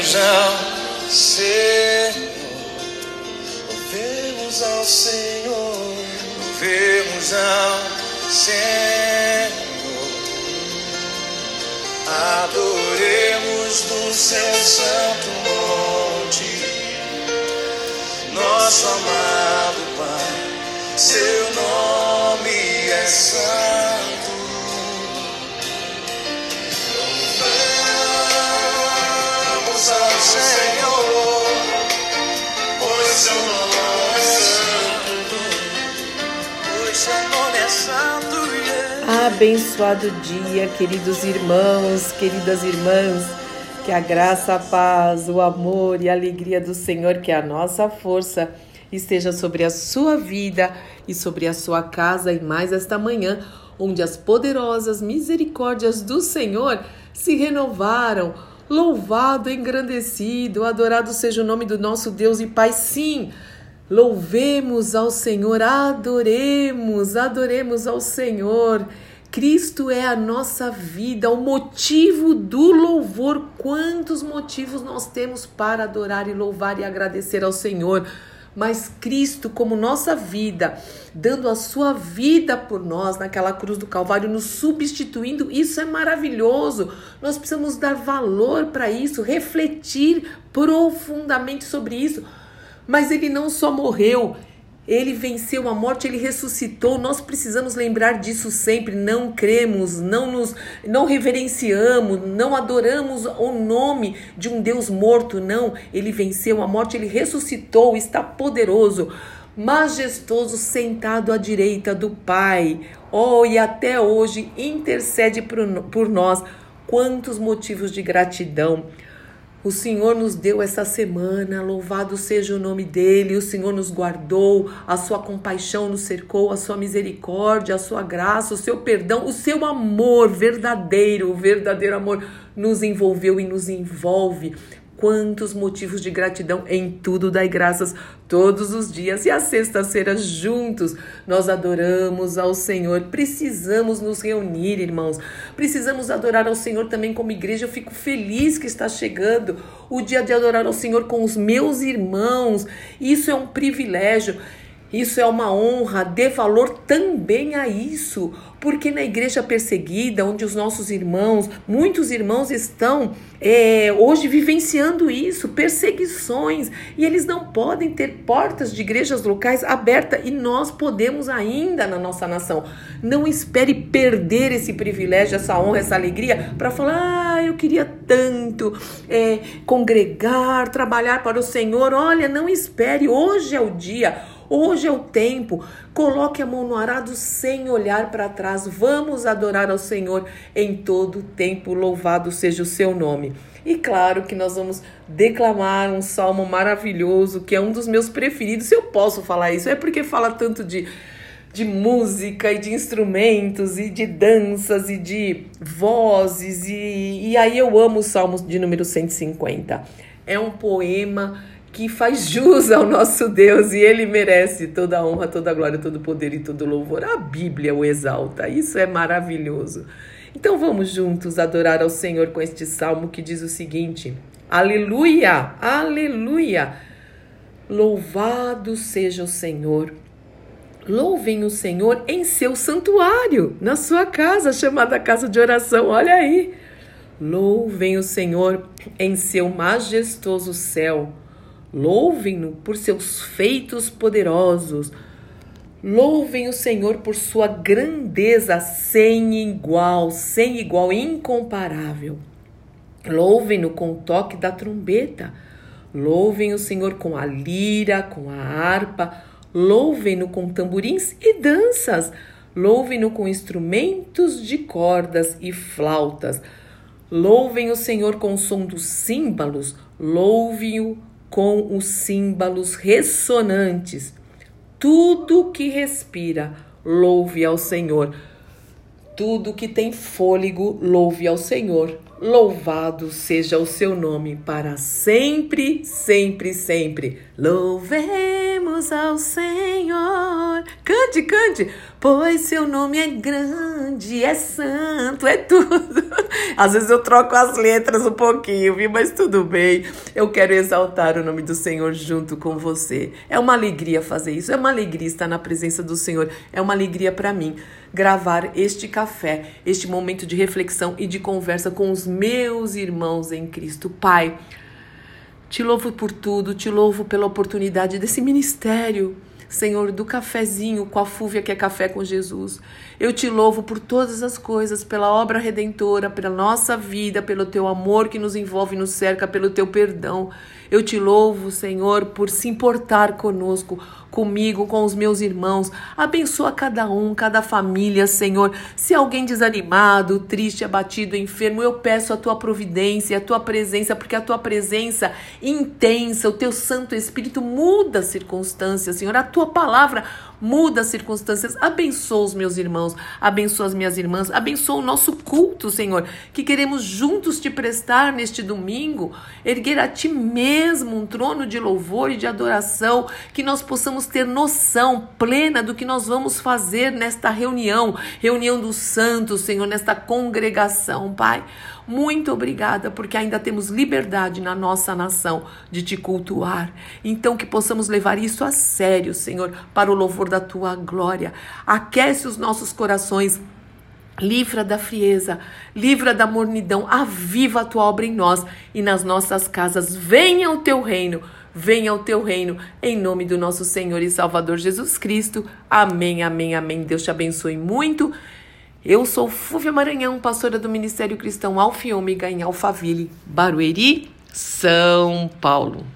Louvemos ao Senhor, louvemos ao Senhor, louvemos ao Senhor. Adoremos no seu santo monte, nosso amado Pai, seu nome é santo. Senhor, pois nome pois nome. Abençoado dia, queridos irmãos, queridas irmãs. Que a graça, a paz, o amor e a alegria do Senhor, que é a nossa força, esteja sobre a sua vida e sobre a sua casa e mais esta manhã, onde as poderosas misericórdias do Senhor se renovaram. Louvado, engrandecido, adorado seja o nome do nosso Deus e Pai, sim. Louvemos ao Senhor, adoremos, adoremos ao Senhor. Cristo é a nossa vida, o motivo do louvor. Quantos motivos nós temos para adorar e louvar e agradecer ao Senhor? Mas Cristo, como nossa vida, dando a sua vida por nós naquela cruz do Calvário, nos substituindo, isso é maravilhoso. Nós precisamos dar valor para isso, refletir profundamente sobre isso. Mas ele não só morreu, ele venceu a morte, ele ressuscitou. Nós precisamos lembrar disso sempre. Não cremos, não nos não reverenciamos, não adoramos o nome de um Deus morto, não. Ele venceu a morte, ele ressuscitou, está poderoso, majestoso, sentado à direita do Pai. Oh, e até hoje intercede por, por nós. Quantos motivos de gratidão. O Senhor nos deu essa semana, louvado seja o nome dele. O Senhor nos guardou, a sua compaixão nos cercou, a sua misericórdia, a sua graça, o seu perdão, o seu amor verdadeiro, o verdadeiro amor nos envolveu e nos envolve. Quantos motivos de gratidão em tudo dai graças todos os dias e às sextas-feiras juntos nós adoramos ao Senhor. Precisamos nos reunir, irmãos. Precisamos adorar ao Senhor também como igreja. Eu fico feliz que está chegando o dia de adorar ao Senhor com os meus irmãos. Isso é um privilégio. Isso é uma honra, dê valor também a isso, porque na igreja perseguida, onde os nossos irmãos, muitos irmãos estão é, hoje vivenciando isso, perseguições, e eles não podem ter portas de igrejas locais abertas, e nós podemos ainda na nossa nação. Não espere perder esse privilégio, essa honra, essa alegria, para falar, ah, eu queria tanto é, congregar, trabalhar para o Senhor. Olha, não espere, hoje é o dia. Hoje é o tempo. Coloque a mão no arado sem olhar para trás. Vamos adorar ao Senhor em todo o tempo. Louvado seja o seu nome. E claro que nós vamos declamar um salmo maravilhoso, que é um dos meus preferidos. Se eu posso falar isso, é porque fala tanto de de música e de instrumentos e de danças e de vozes e, e aí eu amo o Salmo de número 150. É um poema que faz jus ao nosso Deus e ele merece toda a honra, toda a glória, todo o poder e todo o louvor. A Bíblia o exalta. Isso é maravilhoso. Então vamos juntos adorar ao Senhor com este salmo que diz o seguinte: Aleluia! Aleluia! Louvado seja o Senhor. Louvem o Senhor em seu santuário, na sua casa, chamada casa de oração. Olha aí. Louvem o Senhor em seu majestoso céu. Louvem-no por seus feitos poderosos. Louvem o Senhor por sua grandeza sem igual, sem igual, incomparável. Louvem-no com o toque da trombeta. Louvem o Senhor com a lira, com a harpa. Louvem-no com tamborins e danças. Louvem-no com instrumentos de cordas e flautas. Louvem o Senhor com o som dos símbolos. Louvem-o com os símbolos ressonantes. Tudo que respira, louve ao Senhor. Tudo que tem fôlego, louve ao Senhor. Louvado seja o seu nome para sempre, sempre, sempre. Louvemos Ao Senhor. Cante, cante. Pois seu nome é grande, é santo, é tudo. Às vezes eu troco as letras um pouquinho, viu? Mas tudo bem. Eu quero exaltar o nome do Senhor junto com você. É uma alegria fazer isso. É uma alegria estar na presença do Senhor. É uma alegria para mim gravar este café, este momento de reflexão e de conversa com os meus irmãos em Cristo. Pai, te louvo por tudo, te louvo pela oportunidade desse ministério. Senhor, do cafezinho com a fúvia que é café com Jesus. Eu te louvo por todas as coisas, pela obra redentora, pela nossa vida, pelo teu amor que nos envolve e nos cerca, pelo teu perdão. Eu te louvo, Senhor, por se importar conosco, comigo, com os meus irmãos. Abençoa cada um, cada família, Senhor. Se alguém desanimado, triste, abatido, enfermo, eu peço a tua providência, a tua presença, porque a tua presença intensa, o teu Santo Espírito muda as circunstâncias, Senhor. A tua palavra muda as circunstâncias. Abençoa os meus irmãos, abençoa as minhas irmãs, abençoa o nosso culto, Senhor, que queremos juntos te prestar neste domingo, erguer a ti mesmo um trono de louvor e de adoração, que nós possamos ter noção plena do que nós vamos fazer nesta reunião, reunião dos santos, Senhor, nesta congregação, Pai. Muito obrigada, porque ainda temos liberdade na nossa nação de te cultuar. Então, que possamos levar isso a sério, Senhor, para o louvor da tua glória. Aquece os nossos corações. Livra da frieza, livra da mornidão, aviva a tua obra em nós e nas nossas casas. Venha o teu reino, venha o teu reino, em nome do nosso Senhor e Salvador Jesus Cristo. Amém, amém, amém. Deus te abençoe muito. Eu sou Fúvia Maranhão, pastora do Ministério Cristão Alfa e Ômega em Alphaville, Barueri, São Paulo.